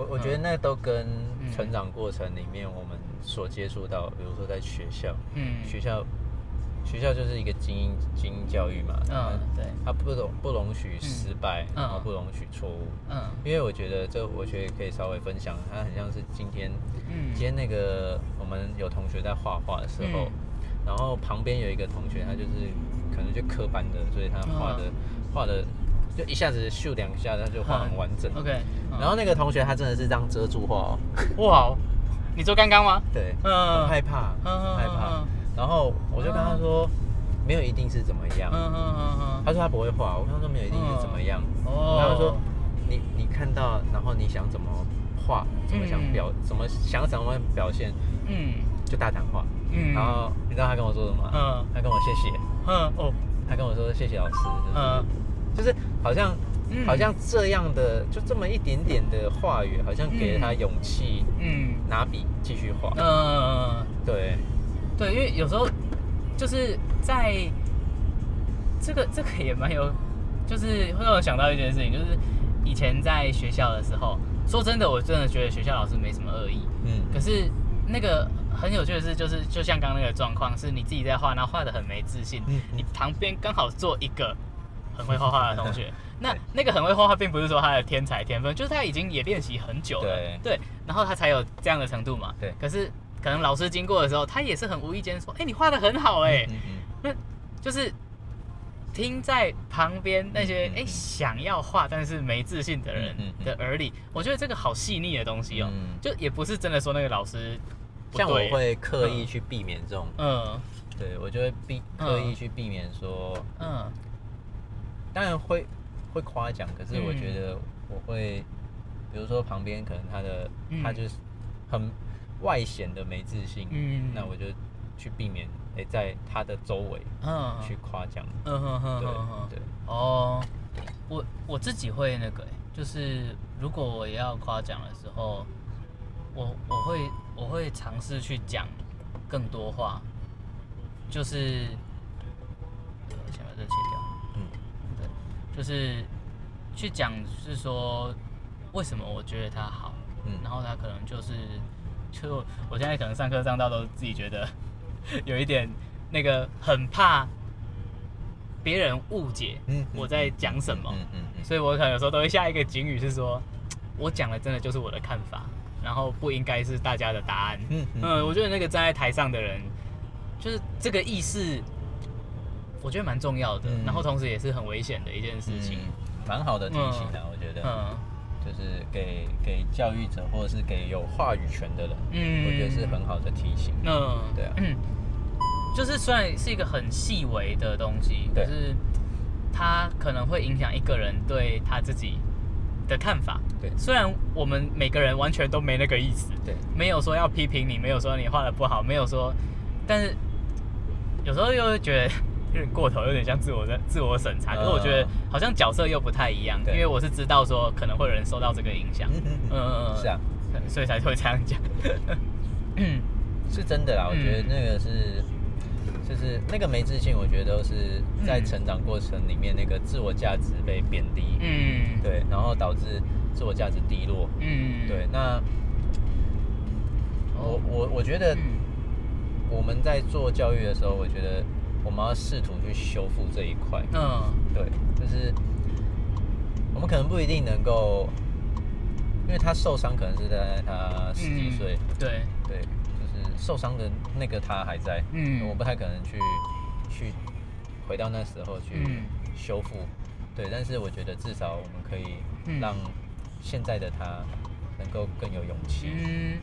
我我觉得那都跟嗯。成长过程里面我们所接触到，比如说在学校，嗯。学校学校就是一个精英精英教育嘛，嗯对。它不容不容许失败，嗯。然后不容许错误。嗯。因为我觉得这，我觉得可以稍微分享，它很像是今天，嗯。今天那个我们有同学在画画的时候，嗯。然后旁边有一个同学，他就是可能就科班的，所以他画的、画的就一下子咻两下，他就画很完整。OK，然后那个同学他真的是这样遮住画哦，哇，你做刚刚吗？对，嗯很害怕，害怕嗯。然后我就跟他说，没有一定是怎么样。嗯嗯嗯他说他不会画，我跟他说没有一定是怎么样。嗯，哦然后他说你你看到，然后你想怎么画，怎么想表，怎么想怎么表现，嗯就大胆画。嗯，然后你知道他跟我说什么吗？嗯他跟我谢谢，嗯哦他跟我说谢谢老师，嗯就是好像、嗯。好像这样的就这么一点点的话语，好像给了他勇气嗯。拿笔继续画。嗯对，对，因为有时候就是在这个这个也蛮有，就是会让我想到一件事情，就是以前在学校的时候，说真的，我真的觉得学校老师没什么恶意，嗯，可是那个很有趣的是，就是就像刚刚那个状况，是你自己在画，然后画的很没自信，嗯。你旁边刚好坐一个很会画画的同学，那那个很会画画，并不是说他的天才天分，就是他已经也练习很久了，对。然后他才有这样的程度嘛，对。可是可能老师经过的时候，他也是很无意间说，哎、你画的很好、哎、嗯嗯那就是听在旁边那些哎、想要画但是没自信的人的耳里，我觉得这个好细腻的东西哦、嗯。就也不是真的说那个老师像我会刻意去避免这种，嗯。对我就会避刻意去避免说，嗯当然会会夸奖，可是我嗯觉得我会，比如说旁边可能他的、嗯。他就是很外显的没自信，嗯。那我就去避免，诶、在他的周围嗯。去夸奖，嗯哼哼对对，哦，我我自己会那个、欸，就是如果我要夸奖的时候，我我会我会尝试去讲更多话，就是呃先把这切掉，嗯对，就是去讲是说为什么我觉得他好，嗯。然后他可能就是就我现在可能上课上到都自己觉得 有一点那个很怕别人误解嗯我在讲什么，嗯嗯嗯，所以我可能有时候都会下一个警语是说，我讲的真的就是我的看法，然后不应该是大家的答案。嗯我觉得那个站在台上的人，就是这个意识，我觉得蛮重要的，嗯。然后同时也是很危险的一件事情。嗯蛮好的提醒啊，我觉得，嗯。就是给给教育者或者是给有话语权的人，嗯。我觉得是很好的提醒。嗯，对啊。嗯，就是虽然是一个很细微的东西，可是它可能会影响一个人对他自己的看法。对。虽然我们每个人完全都没那个意思，对，没有说要批评你，没有说你画的不好，没有说，但是有时候又会觉得有点过头，有点像自我的自我审查。可是我觉得好像角色又不太一样，因对为我是知道说可能会有人受到这个影响，嗯嗯嗯是啊，所以才会这样讲。嗯是真的啦，我觉得嗯那个是，就是那个没自信，我觉得都是在成长过程里面那个自我价值被贬低，嗯，对，然后导致自我价值低落，嗯，对，那我我我觉得嗯。我们在做教育的时候，我觉得我们要试图去修复这一块，嗯。对，就是我们可能不一定能够，因为他受伤可能是在他十几岁，嗯对，对，就是受伤的那个他还在，嗯。我不太可能去去回到那时候去嗯。修复，对，但是我觉得至少我们可以嗯。让现在的他能够更有勇气，嗯，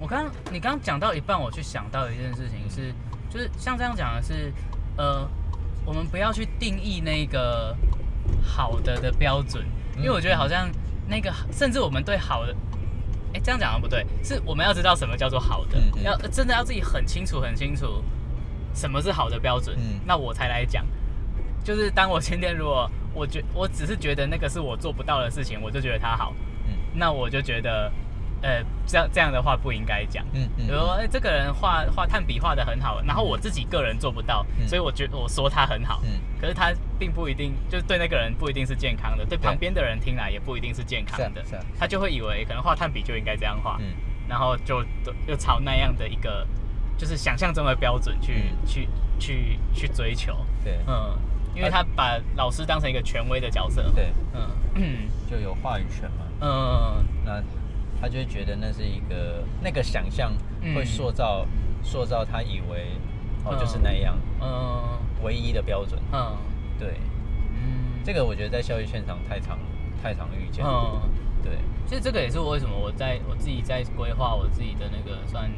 我刚你刚刚讲到一半，我去想到一件事情是，就是像这样讲的是，呃，我们不要去定义那个好的的标准，因为我觉得好像那个，甚至我们对好的。哎，这样讲的不对，是我们要知道什么叫做好的，嗯嗯要真的要自己很清楚很清楚什么是好的标准，嗯那我才来讲。就是当我今天如果我觉我只是觉得那个是我做不到的事情，我就觉得它好，嗯那我就觉得，呃，这样这样的话不应该讲。嗯嗯比如说，哎、这个人画画炭笔画的很好，然后我自己个人做不到，嗯。所以我觉得我说他很好，嗯。可是他并不一定，就是对那个人不一定是健康的，对旁边的人听来也不一定是健康的，是啊他就会以为可能画炭笔就应该这样画，嗯。然后就就朝那样的一个就是想象中的标准去、嗯。去去去追求，对。嗯，因为他把老师当成一个权威的角色，，对，嗯。嗯就有话语权嘛。嗯。那他就会觉得那是一个那个想象嗯。会塑造、塑造他以为哦嗯。就是那样嗯。唯一的标准。嗯。对，嗯，这个我觉得在教育现场太常太常遇见。嗯。对，其实这个也是我为什么我在我自己在规划我自己的那个算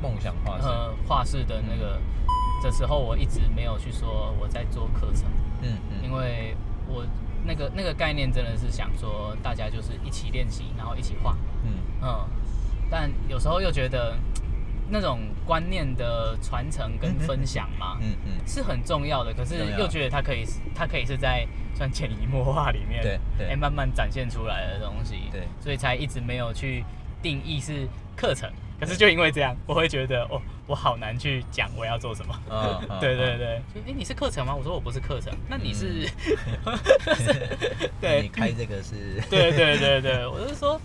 梦想画室。呃画室的那个的时候，我一直没有去说我在做课程，嗯嗯，因为我那个那个概念真的是想说大家就是一起练习，然后一起画，嗯嗯，但有时候又觉得 那种观念的传承跟分享嘛，嗯嗯，是很重要的，可是又觉得它可以是，它可以是在算潜移默化里面，对对哎慢慢展现出来的东西，对所以才一直没有去定义是课程。可是就因为这样，我会觉得哦，我好难去讲我要做什么。嗯嗯对对嗯对，就哎、你是课程吗？我说我不是课程，那你是？那对你开这个是？对对对对，我是说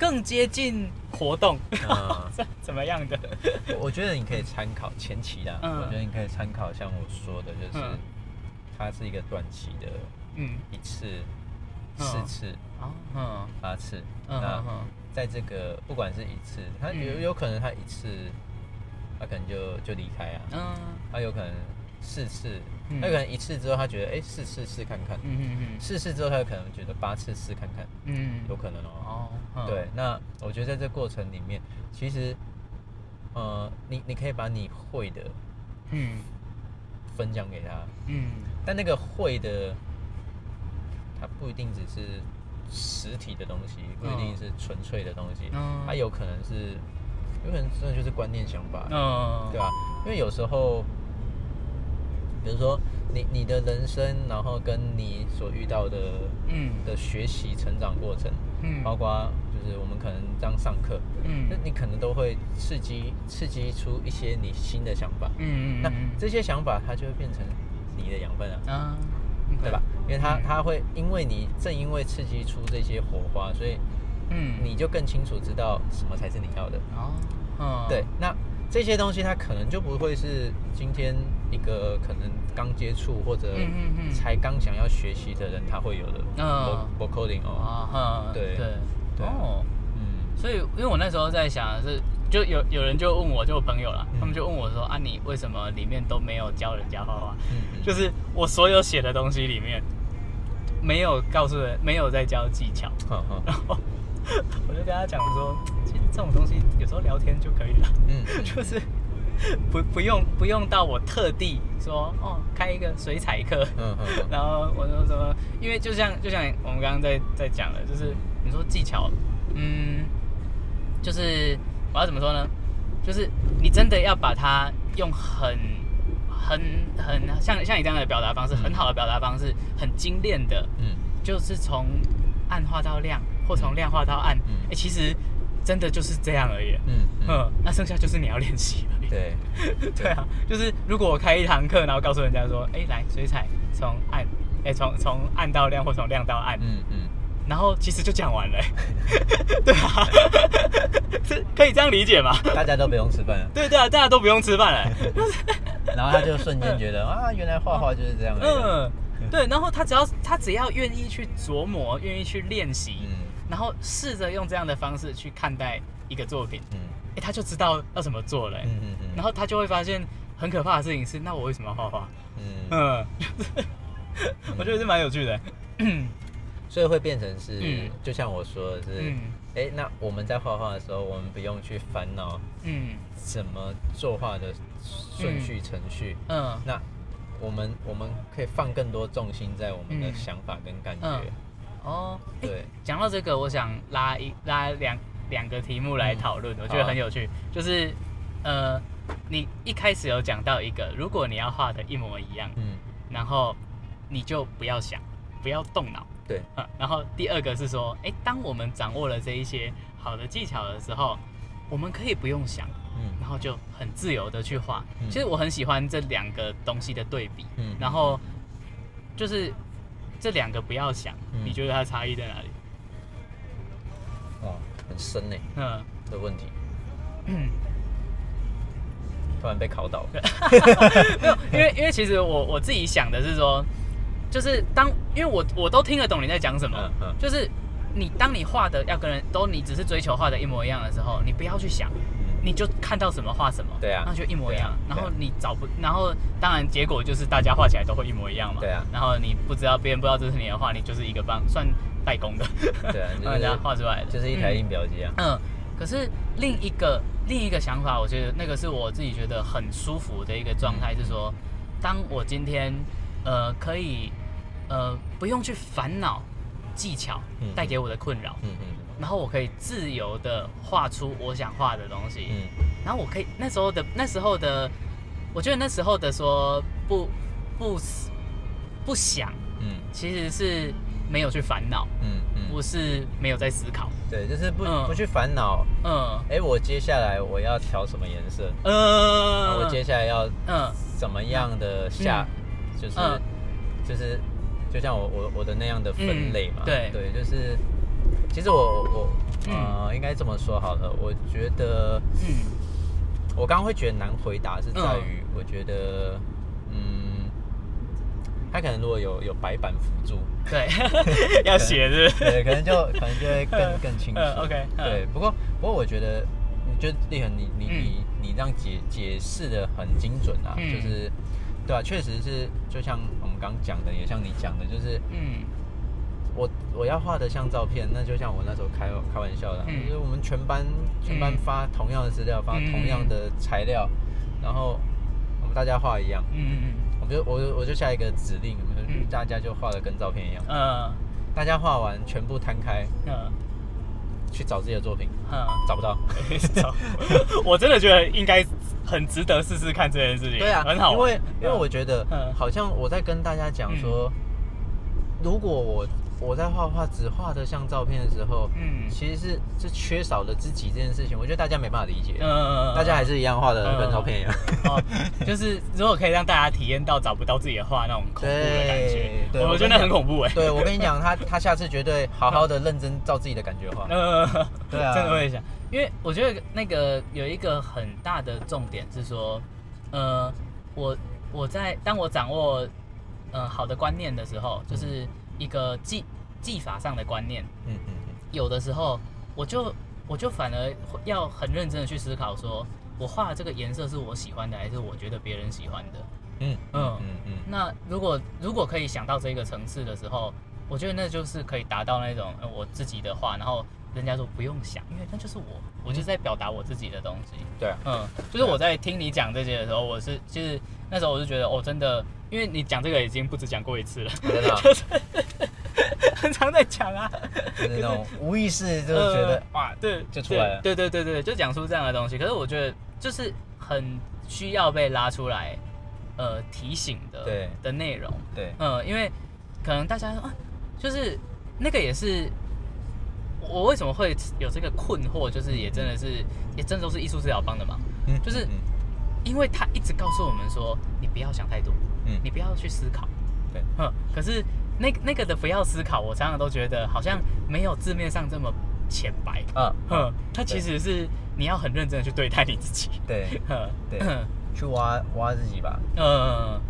更接近活动，嗯怎么样的？我我觉得你可以参考前期啦，嗯。我觉得你可以参考像我说的，就是嗯。它是一个短期的，嗯，一次、嗯。四次、哦，嗯。八次。嗯那在这个不管是一次，它有嗯。有可能它一次，它可能就就离开啊，嗯。他有可能四次，嗯。他可能一次之后他觉得哎四次试看看，嗯嗯嗯。四次之后他有可能觉得八次试看看，嗯，有可能哦。哦，嗯。对，那我觉得在这过程里面，其实，呃，你你可以把你会的嗯。分享给他，嗯。但那个会的，它不一定只是实体的东西，不一定是纯粹的东西，嗯。它有可能是，有可能真的就是观念想法，嗯，对吧、因为有时候，比如说你你的人生，然后跟你所遇到的嗯的学习成长过程，嗯包括就是我们可能这样上课，嗯那你可能都会刺激刺激出一些你新的想法，嗯嗯，那这些想法它就会变成你的养分啊。啊，对吧？？因为它嗯它会因为你正因为刺激出这些火花，所以嗯，你就更清楚知道什么才是你要的。哦，嗯，对，那这些东西它可能就不会是今天一个可能刚接触或者才刚想要学习的人他会有的嗯。vo- vocoding 哦。啊哈，对对。对。啊哦，嗯。所以因为我那时候在想的是，就有有人就问我，就我朋友啦，嗯。他们就问我说啊，你为什么里面都没有教人家画画？就是我所有写的东西里面，没有告诉人，没有在教技巧。然后我就跟他讲说，其实这种东西有时候聊天就可以了，嗯。就是不不用不用到我特地说哦开一个水彩课，嗯嗯嗯。然后我说什么，因为就像就像我们刚刚在在讲的，就是你说技巧，嗯，就是我要怎么说呢？就是你真的要把它用很很很像像你这样的表达方式，嗯。很好的表达方式，很精炼的，嗯。就是从暗化到亮，或从亮化到暗，哎、嗯其实真的就是这样而已。嗯嗯，嗯，那剩下就是你要练习。了。对，对啊，就是如果我开一堂课，然后告诉人家说，哎、来水彩从暗，哎、从从暗到亮，或从亮到暗，嗯嗯。然后其实就讲完了、对啊，是 可以这样理解吗？大家都不用吃饭了，对对啊，大家都不用吃饭了、然后他就瞬间觉得啊，原来画画就是这样。嗯，对，然后他只要他只要愿意去琢磨，愿意去练习，嗯。然后试着用这样的方式去看待一个作品，嗯。哎、他就知道要怎么做了、嗯嗯嗯，然后他就会发现很可怕的事情是，那我为什么要画画？嗯，嗯，我觉得是蛮有趣的。所以会变成是嗯，就像我说的是，嗯。哎，那我们在画画的时候，我们不用去烦恼嗯。怎么作画的顺序程序，嗯。那我们我们可以放更多重心在我们的嗯。想法跟感嗯。觉，哦，对，讲到这个，我想拉一拉两两个题目来讨论，我觉得很有趣。就是呃，你一开始有讲到一个，如果你要画的一模一样，嗯，然后你就不要想，不要动脑。对，嗯，然后第二个是说，哎，当我们掌握了这一些好的技巧的时候，我们可以不用想，嗯然后就很自由的去画。嗯其实我很喜欢这两个东西的对比。嗯然后就是这两个不要想，嗯你觉得它差异在哪里？哇，很深呢嗯这个问题，嗯，突然被考倒。没有，因为因为其实我我自己想的是说，就是当因为我我都听得懂你在讲什么，就是你当你画的要跟人都你只是追求画的一模一样的时候，你不要去想，你就看到什么画什么，对啊那就一模一样。啊然后你找不，然后当然结果就是大家画起来都会一模一样嘛。对啊然后你不知道别人不知道这是你的画，你就是一个帮算代工的，对啊 就是帮人家画出来的，就是一台嗯印表机啊。嗯，可是另一个另一个想法，我觉得那个是我自己觉得很舒服的一个状态，是说，当我今天呃可以呃不用去烦恼技巧嗯带给我的困扰，嗯嗯然后我可以自由的画出我想画的东西，嗯。然后我可以那时候的那时候的，我觉得那时候的说不不不想，嗯。其实是没有去烦恼，嗯嗯。不是没有在思考，对，就是不嗯。不去烦恼。嗯。哎，我接下来我要调什么颜色？我接下来要嗯。怎么样的下，就是嗯。就是就像我我我的那样的分类嘛。嗯对。对，就是其实我我呃应该这么说好了，我觉得嗯。我刚刚会觉得难回答是在于，我觉得嗯，他可能如果有有白板辅助，对，要写是对，可能就可能就会更 更清楚。嗯，OK，嗯。对，不过不过我觉得，你就立恒，你你嗯。你你这样解解释的很精准啊，嗯。就是对啊，确实是，就像刚刚讲的，也像你讲的，就是嗯。我我要画的像照片，那就像我那时候开开玩笑的就是我们全班全班嗯发同样的资料，发嗯。同样的材料，然后我们大家画一样，嗯我就我就我就下一个指令，我们就嗯大家就画的跟照片一样，嗯。大家画完全部摊开嗯。去找自己的作品，嗯。找不到。嗯，我真的觉得应该很值得试试看这件事情，对啊，很好，因为因为我觉得嗯。好像我在跟大家讲说，如果我我在画画只画的像照片的时候，嗯。其实是是缺少了自己这件事情，我觉得大家没办法理解，嗯大家还是一样画的跟照片一样，哦，就是如果可以让大家体验到找不到自己的画那种恐怖的感觉，对对我觉得那很恐怖哎，对我跟你讲，他他下次绝对好好的认真照自己的感觉画，嗯，对啊。真的会想，因为我觉得那个有一个很大的重点是说，呃，我我在当我掌握呃好的观念的时候，就是一个技技法上的观念，嗯嗯嗯有的时候我就我就反而要很认真的去思考说，我画的这个颜色是我喜欢的，还是我觉得别人喜欢的？嗯嗯嗯嗯嗯那如果如果可以想到这个层次的时候，我觉得那就是可以达到那种、呃、我自己的画，然后人家说不用想，因为那就是我，我就在表达我自己的东西。对啊，嗯，就是我在听你讲这些的时候，我是就是那时候我就觉得哦，真的，因为你讲这个已经不止讲过一次了，真的啊。很常在讲啊，就是那种无意识就觉得呃哇，对，就出来了。对对对对对，就讲出这样的东西。可是我觉得就是很需要被拉出来，呃，提醒的对。的内容。对，嗯，因为可能大家说啊，就是那个也是我为什么会有这个困惑，就是也真的是也真的都是艺术治疗帮的忙，嗯就是嗯。因为他一直告诉我们说，你不要想太多，嗯。你不要去思考，对，嗯，可是那那个的不要思考，我常常都觉得好像没有字面上这么浅白，啊嗯，它其实是你要很认真的去对待你自己，对。嗯，对。嗯。去挖挖自己吧，嗯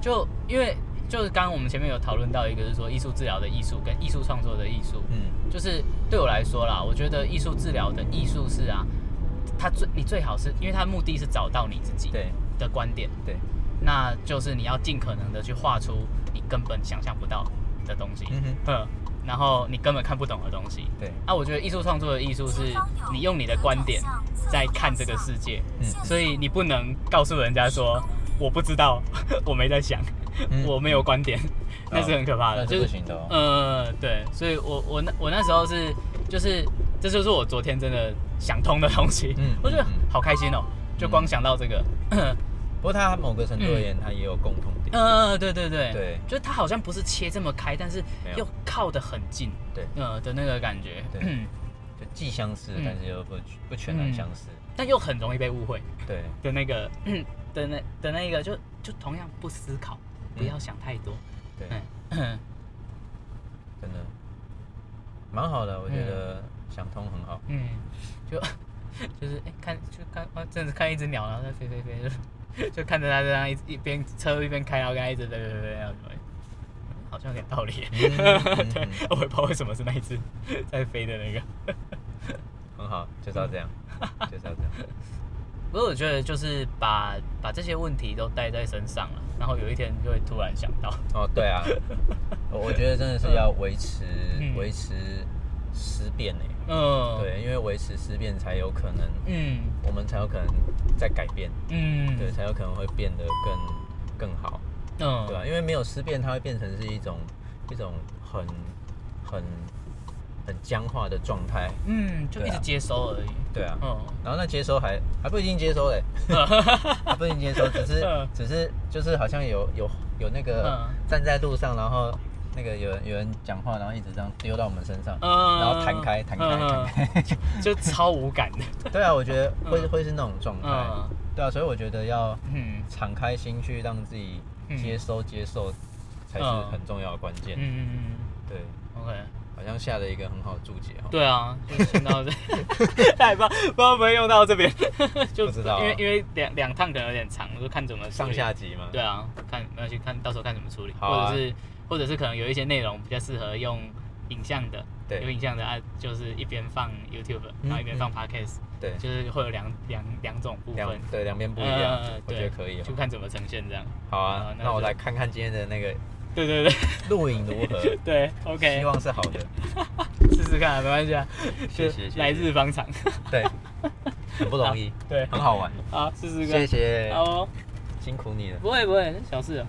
就因为就是刚刚我们前面有讨论到一个，是说艺术治疗的艺术跟艺术创作的艺术，嗯。就是对我来说啦，我觉得艺术治疗的艺术是啊，它最你最好是因为它目的是找到你自己对。的观点，对，那就是你要尽可能的去画出你根本想象不到的东西，嗯然后你根本看不懂的东西。对，啊，我觉得艺术创作的艺术是你用你的观点在看这个世界，嗯。所以你不能告诉人家说我不知道，我没在想，嗯。我没有观点，那是很可怕的，那就是行的哦。呃，对，所以我我那我那时候是就是这就是我昨天真的想通的东西，嗯我觉得嗯嗯好开心哦，就光想到这个，不过它某个程度而言，它也有共同点。呃，对对对，对。就是它好像不是切这么开，但是又靠得很近，对。呃的那个感觉，对。嗯，就既相似，嗯。但是又不不全然相似。但又很容易被误会对，的那个 的那的那一个就就同样不思考，不要想太多，对，嗯。真的。蛮好的，我觉得想通很好。嗯，就 就是哎、看就看啊，真的是看一只鸟，然后在飞飞飞，就就看着他这样一一边车一边开，然后跟它一直飞飞飞，然后就会好像有点道理。对嗯，我也不知道为什么是那一只在飞的那个。很好，就是要这样，就是要这样。不过我觉得就是把把这些问题都带在身上了，然后有一天就会突然想到，哦，对啊，我我觉得真的是要维持嗯维持思辨呢。嗯，，对，因为维持思辨才有可能，嗯我们才有可能在改变，嗯，对，才有可能会变得更更好，嗯，对吧、因为没有思辨，它会变成是一种一种很很很僵化的状态，嗯，就一直接收而已，对啊。嗯，然后那接收还还不一定接收嘞，还不一定接收，只是嗯。只是就是好像有有有那个嗯。站在路上，然后那个有人有人讲话，然后一直这样丢到我们身上，嗯。然后弹开弹开弹嗯开。就超无感的，对啊，我觉得会嗯。会是那种状态。嗯。对啊，所以我觉得要嗯敞开心去让自己嗯接收接受，才是嗯很重要的关键。嗯。嗯嗯对，，OK，好像下了一个很好的注解哦。对啊，就先到这，太棒，不知道会不会用到这边，就不知道啊。因为因为两两趟可能有点长，就看怎么上下集嘛。对啊，看没关系，看到时候看怎么处理，或者是或者是可能有一些内容比较适合用影像的，对。有影像的啊，就是一边放 YouTube，然后一边放 Podcast，、对，就是会有两两两种部分，对两边不一样呃，我觉对得可以哦。就看怎么呈现这样。好啊啊，那那我来看看今天的那个对对对。录影如何，对，OK，希望是好的。试试看，没关系啊，谢谢来日方长，对，很不容易，对，很好玩。好，试试看，谢谢。好，哦，辛苦你了。不会不会，小事啊。